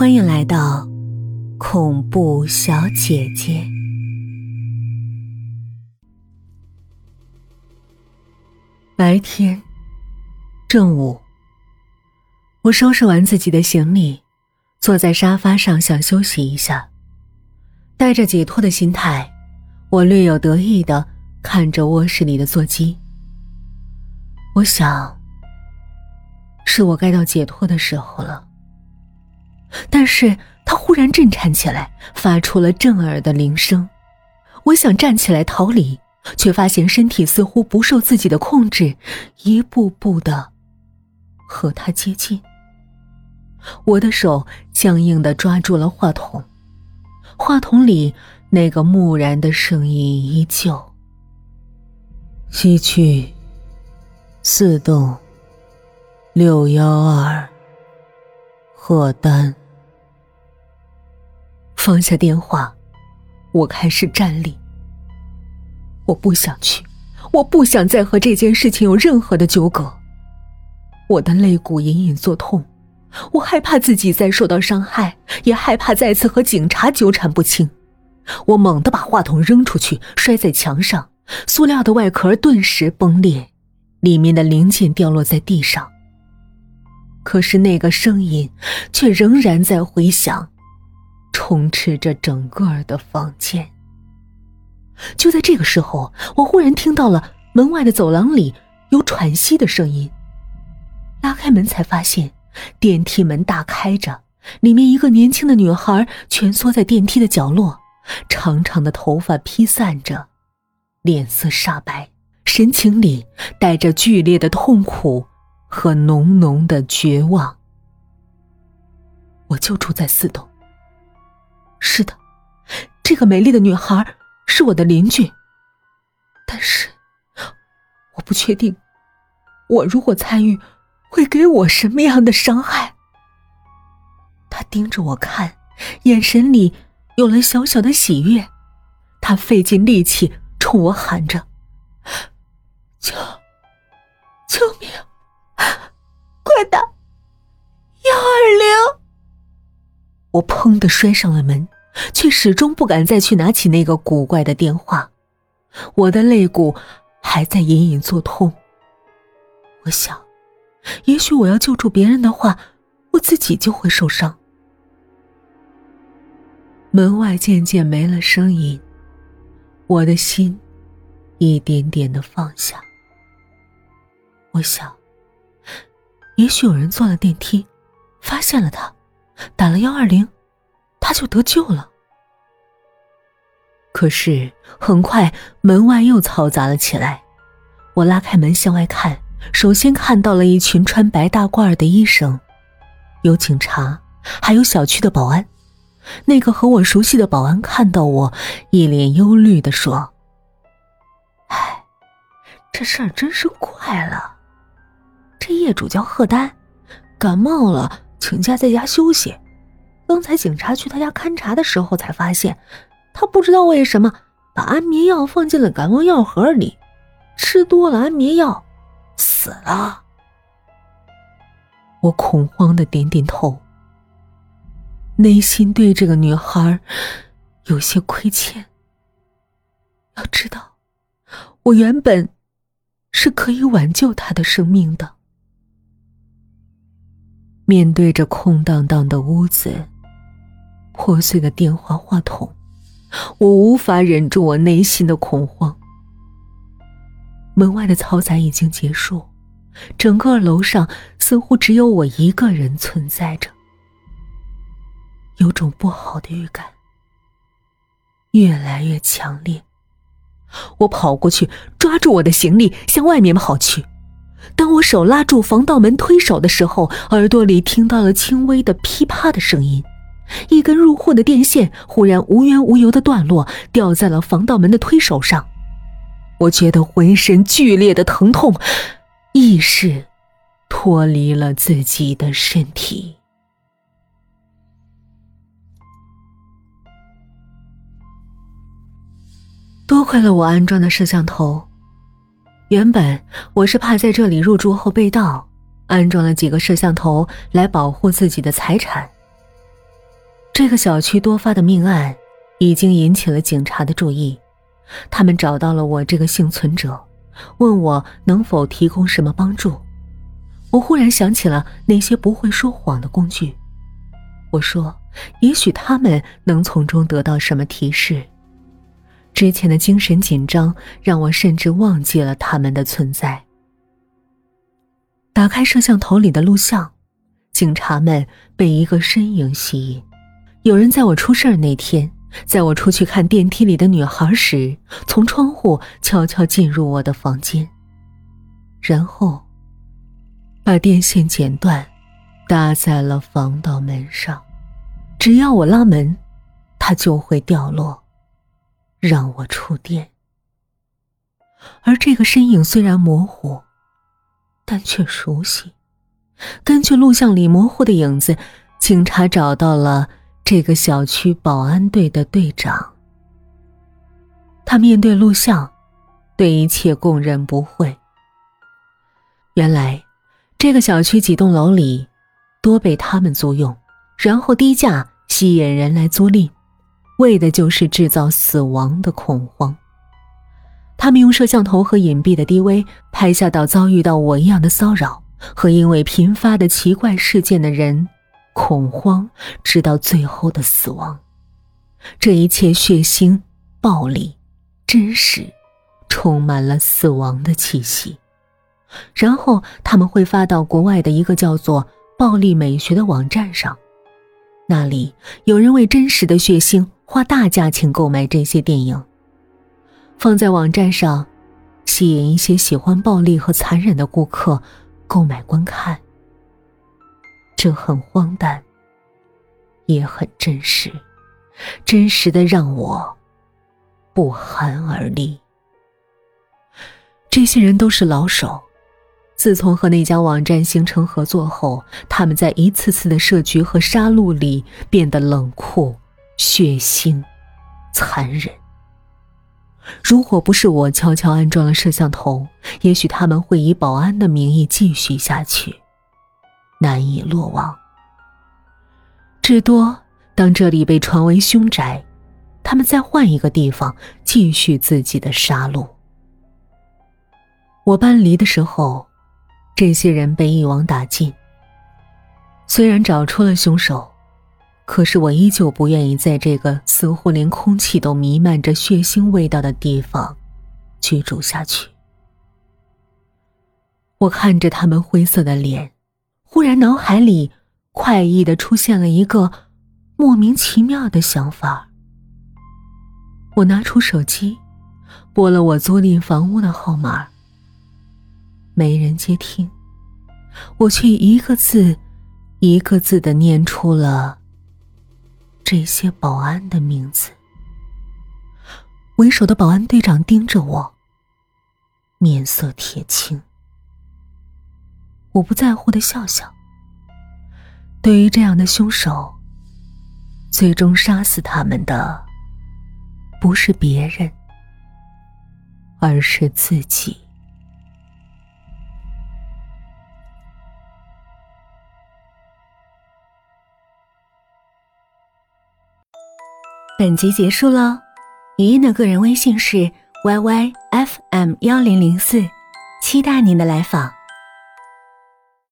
欢迎来到恐怖小姐姐。白天，正午，我收拾完自己的行李，坐在沙发上想休息一下。带着解脱的心态，我略有得意的看着卧室里的座机。我想，是我该到解脱的时候了。但是他忽然震颤起来，发出了震耳的铃声。我想站起来逃离，却发现身体似乎不受自己的控制，一步步的和他接近。我的手僵硬的抓住了话筒，话筒里那个木然的声音依旧：“西区四栋六幺二贺丹。”放下电话，我开始站立。我不想去，我不想再和这件事情有任何的纠葛。我的肋骨隐隐作痛，我害怕自己再受到伤害，也害怕再次和警察纠缠不清。我猛地把话筒扔出去，摔在墙上，塑料的外壳顿时崩裂，里面的零件掉落在地上。可是那个声音却仍然在回响。充斥着整个的房间。就在这个时候，我忽然听到了门外的走廊里有喘息的声音。拉开门，才发现电梯门大开着，里面一个年轻的女孩蜷缩在电梯的角落，长长的头发披散着，脸色煞白，神情里带着剧烈的痛苦和浓浓的绝望。我就住在四栋。是的，这个美丽的女孩是我的邻居。但是，我不确定，我如果参与，会给我什么样的伤害？他盯着我看，眼神里有了小小的喜悦。他费尽力气冲我喊着：“叫，我砰的摔上了门，却始终不敢再去拿起那个古怪的电话。我的肋骨还在隐隐作痛。我想，也许我要救助别人的话，我自己就会受伤。门外渐渐没了声音，我的心一点点的放下。我想，也许有人坐了电梯，发现了他。打了幺二零，他就得救了。可是很快门外又嘈杂了起来，我拉开门向外看，首先看到了一群穿白大褂的医生，有警察，还有小区的保安。那个和我熟悉的保安看到我，一脸忧虑的说：“哎，这事儿真是怪了，这业主叫贺丹，感冒了。”请假在家休息。刚才警察去他家勘察的时候，才发现他不知道为什么把安眠药放进了感冒药盒里，吃多了安眠药，死了。我恐慌的点点头，内心对这个女孩有些亏欠。要知道，我原本是可以挽救她的生命的。面对着空荡荡的屋子，破碎的电话话筒，我无法忍住我内心的恐慌。门外的嘈杂已经结束，整个楼上似乎只有我一个人存在着。有种不好的预感，越来越强烈。我跑过去，抓住我的行李，向外面跑去。当我手拉住防盗门推手的时候，耳朵里听到了轻微的噼啪的声音，一根入户的电线忽然无缘无由的断落，掉在了防盗门的推手上。我觉得浑身剧烈的疼痛，意识脱离了自己的身体。多亏了我安装的摄像头。原本我是怕在这里入住后被盗，安装了几个摄像头来保护自己的财产。这个小区多发的命案已经引起了警察的注意，他们找到了我这个幸存者，问我能否提供什么帮助。我忽然想起了那些不会说谎的工具，我说：“也许他们能从中得到什么提示。”之前的精神紧张让我甚至忘记了他们的存在。打开摄像头里的录像，警察们被一个身影吸引。有人在我出事儿那天，在我出去看电梯里的女孩时，从窗户悄悄进入我的房间，然后把电线剪断，搭在了防盗门上。只要我拉门，它就会掉落，让我触电。而这个身影虽然模糊，但却熟悉。根据录像里模糊的影子，警察找到了。这个小区保安队的队长，他面对录像，对一切供认不讳。原来，这个小区几栋楼里多被他们租用，然后低价吸引人来租赁，为的就是制造死亡的恐慌。他们用摄像头和隐蔽的 DV 拍下到遭遇到我一样的骚扰和因为频发的奇怪事件的人。恐慌，直到最后的死亡。这一切血腥、暴力、真实，充满了死亡的气息。然后他们会发到国外的一个叫做“暴力美学”的网站上，那里有人为真实的血腥花大价钱购买这些电影，放在网站上，吸引一些喜欢暴力和残忍的顾客购买观看。这很荒诞，也很真实，真实的让我不寒而栗。这些人都是老手，自从和那家网站形成合作后，他们在一次次的设局和杀戮里变得冷酷、血腥、残忍。如果不是我悄悄安装了摄像头，也许他们会以保安的名义继续下去。难以落网。至多当这里被传为凶宅，他们再换一个地方继续自己的杀戮。我搬离的时候，这些人被一网打尽。虽然找出了凶手，可是我依旧不愿意在这个似乎连空气都弥漫着血腥味道的地方居住下去。我看着他们灰色的脸。忽然，脑海里快意的出现了一个莫名其妙的想法。我拿出手机，拨了我租赁房屋的号码，没人接听，我却一个字一个字的念出了这些保安的名字。为首的保安队长盯着我，面色铁青。我不在乎的笑笑。对于这样的凶手，最终杀死他们的不是别人，而是自己。本集结束喽，语音的个人微信是 yyfm 幺零零四，期待您的来访。